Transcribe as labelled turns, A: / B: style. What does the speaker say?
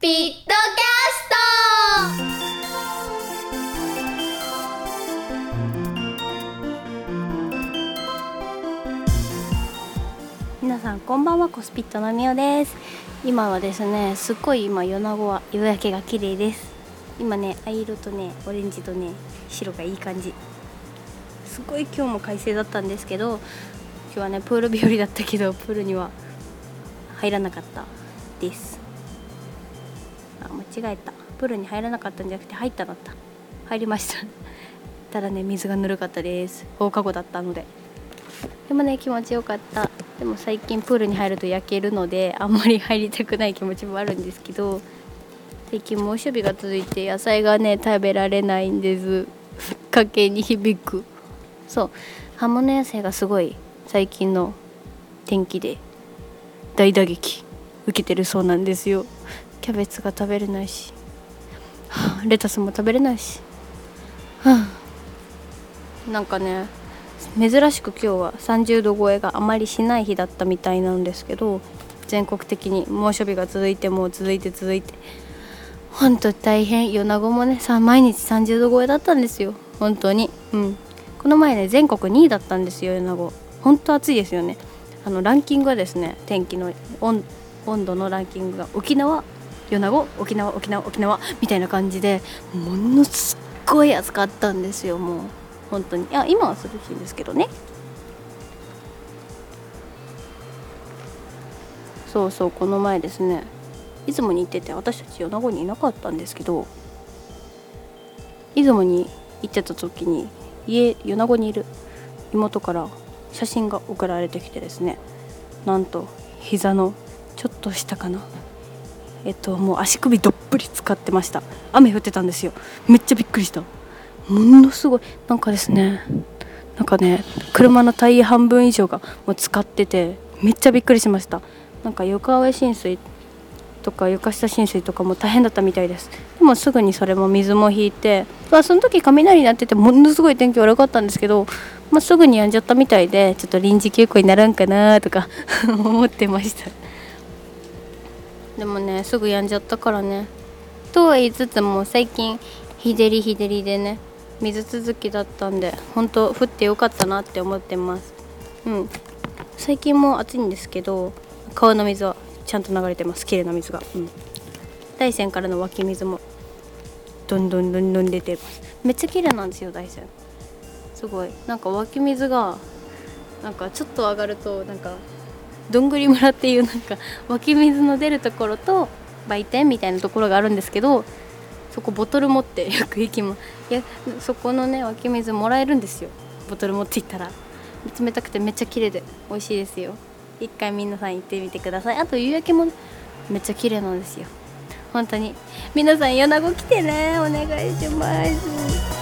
A: ピットキャスト。
B: 皆さんこんばんはコスピットのみおです。今はですねすっごい今米子は夕焼けが綺麗です。今ね藍色とねオレンジとね白がいい感じ。すごい今日も快晴だったんですけど今日はねプール日和だったけどプールには入らなかったです。あ間違えた。プールに入らなかったんじゃなくて入っただった。入りました。ただね水がぬるかったです。放課後だったので。でもね気持ちよかった。でも最近プールに入ると焼けるのであんまり入りたくない気持ちもあるんですけど最近猛暑日が続いて野菜がね食べられないんです。家計に響く。そう。葉物野菜がすごい最近の天気で大打撃。受けてるそうなんですよ。キャベツが食べれないし、はあ、レタスも食べれないし、はあ、なんかね珍しく今日は30度超えがあまりしない日だったみたいなんですけど全国的に猛暑日が続いてもう続いて続いて。本当大変。米子もねさ毎日30度超えだったんですよ。本当に。うん。この前ね全国2位だったんですよ米子本当暑いですよね。あのランキングはですね天気の温度のランキングが沖縄米子沖縄沖縄沖縄みたいな感じでものすっごい暑かったんですよもう本当にいや今は涼しいんですけどねそうそうこの前ですね出雲に行ってて私たち米子にいなかったんですけど出雲に行ってた時に家米子にいる妹から写真が送られてきてですねなんと膝のちょっと下かな？えっともう足首どっぷり使ってました。雨降ってたんですよ。めっちゃびっくりした。ものすごい。なんかですねなんかね車のタイヤ半分以上がもう使っててめっちゃびっくりしました。なんか床上浸水とか床下浸水とかも大変だったみたいです。でもすぐにそれも水も引いて、まあ、その時雷になっててものすごい天気悪かったんですけど、まあ、すぐにやんじゃったみたいでちょっと臨時休校になるんかなとか 思ってました。でもねすぐやんじゃったからね。とは言いつつも最近日照り日照りでね水続きだったんで本当降ってよかったなって思ってます。うん。最近も暑いんですけど川の水はちゃんと流れてます。綺麗な水が、うん、大山からの湧き水もどんどんどんどん出てます。めっちゃ綺麗なんですよ大山。すごい。なんか湧き水がなんかちょっと上がるとなんかどんぐり村っていうなんか湧き水の出るところと売店みたいなところがあるんですけどそこボトル持ってよく行きもいやそこのね湧き水もらえるんですよ。ボトル持って行ったら。冷たくてめっちゃ綺麗で美味しいですよ。一回皆さん行ってみてください。あと夕焼けもめっちゃ綺麗なんですよ。本当に。皆さん米子来てね。お願いします。